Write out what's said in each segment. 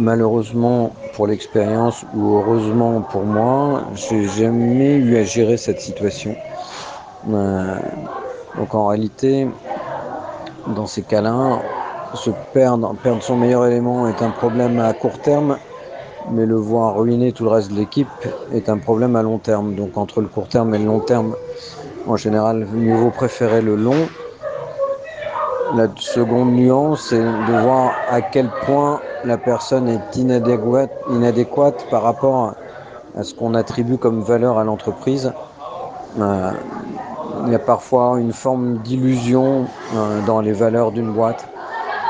malheureusement pour l'expérience ou heureusement pour moi, j'ai jamais eu à gérer cette situation. Euh, donc en réalité, dans ces cas-là, se perdre, perdre son meilleur élément est un problème à court terme, mais le voir ruiner tout le reste de l'équipe est un problème à long terme. Donc entre le court terme et le long terme, en général, mieux vaut préférer le long. La seconde nuance, c'est de voir à quel point la personne est inadéquate, par rapport à ce qu'on attribue comme valeur à l'entreprise. Euh, il y a parfois une forme d'illusion euh, dans les valeurs d'une boîte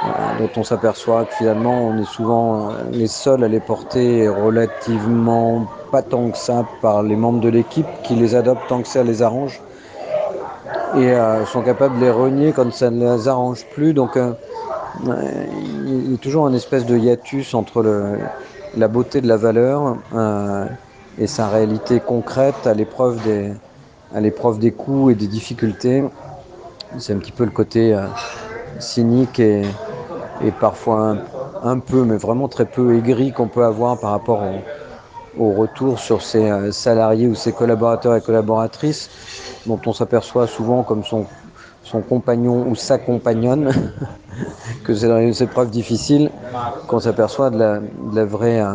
euh, dont on s'aperçoit que finalement on est souvent les seuls à les porter relativement pas tant que ça par les membres de l'équipe qui les adoptent tant que ça les arrange et euh, sont capables de les renier quand ça ne les arrange plus. Donc euh, il y a toujours une espèce de hiatus entre le, la beauté de la valeur euh, et sa réalité concrète à l'épreuve des, à l'épreuve des coûts et des difficultés. C'est un petit peu le côté euh, cynique et, et parfois un, un, peu, mais vraiment très peu aigri qu'on peut avoir par rapport au, au retour sur ses euh, salariés ou ses collaborateurs et collaboratrices dont on s'aperçoit souvent comme son, son compagnon ou sa compagnonne, que c'est dans les épreuves difficiles qu'on s'aperçoit de la, vraie euh,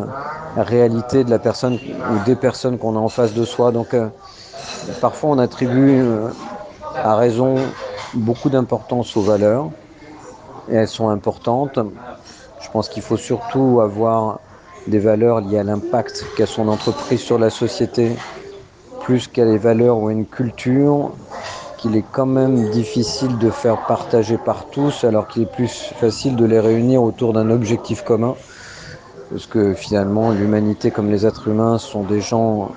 réalité de la personne ou des personnes qu'on a en face de soi. Donc euh, parfois on attribue à raison beaucoup d'importance aux valeurs et elles sont importantes. Je pense qu'il faut surtout avoir des valeurs liées à l'impact qu'a son entreprise sur la société plus qu'à les valeurs ou à une culture qu'il est quand même difficile de faire partager par tous, alors qu'il est plus facile de les réunir autour d'un objectif commun. Parce que finalement, l'humanité comme les êtres humains sont des gens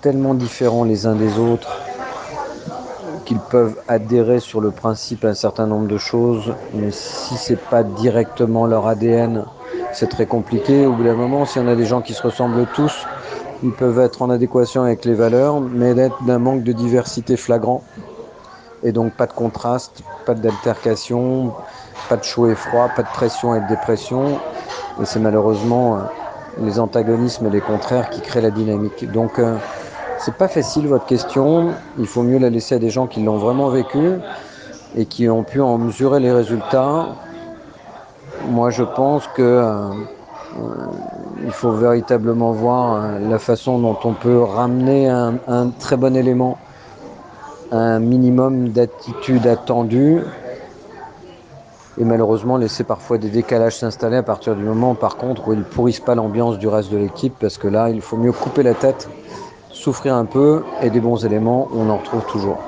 tellement différents les uns des autres qu'ils peuvent adhérer sur le principe à un certain nombre de choses, mais si c'est pas directement leur ADN, c'est très compliqué. Au bout d'un moment, si on a des gens qui se ressemblent tous, ils peuvent être en adéquation avec les valeurs, mais d'être d'un manque de diversité flagrant. Et donc pas de contraste, pas d'altercation, pas de chaud et froid, pas de pression et de dépression. Et c'est malheureusement euh, les antagonismes et les contraires qui créent la dynamique. Donc euh, c'est pas facile votre question. Il faut mieux la laisser à des gens qui l'ont vraiment vécu et qui ont pu en mesurer les résultats. Moi je pense que euh, il faut véritablement voir euh, la façon dont on peut ramener un, un très bon élément un minimum d'attitude attendue et malheureusement laisser parfois des décalages s'installer à partir du moment par contre où ils pourrissent pas l'ambiance du reste de l'équipe parce que là il faut mieux couper la tête souffrir un peu et des bons éléments on en retrouve toujours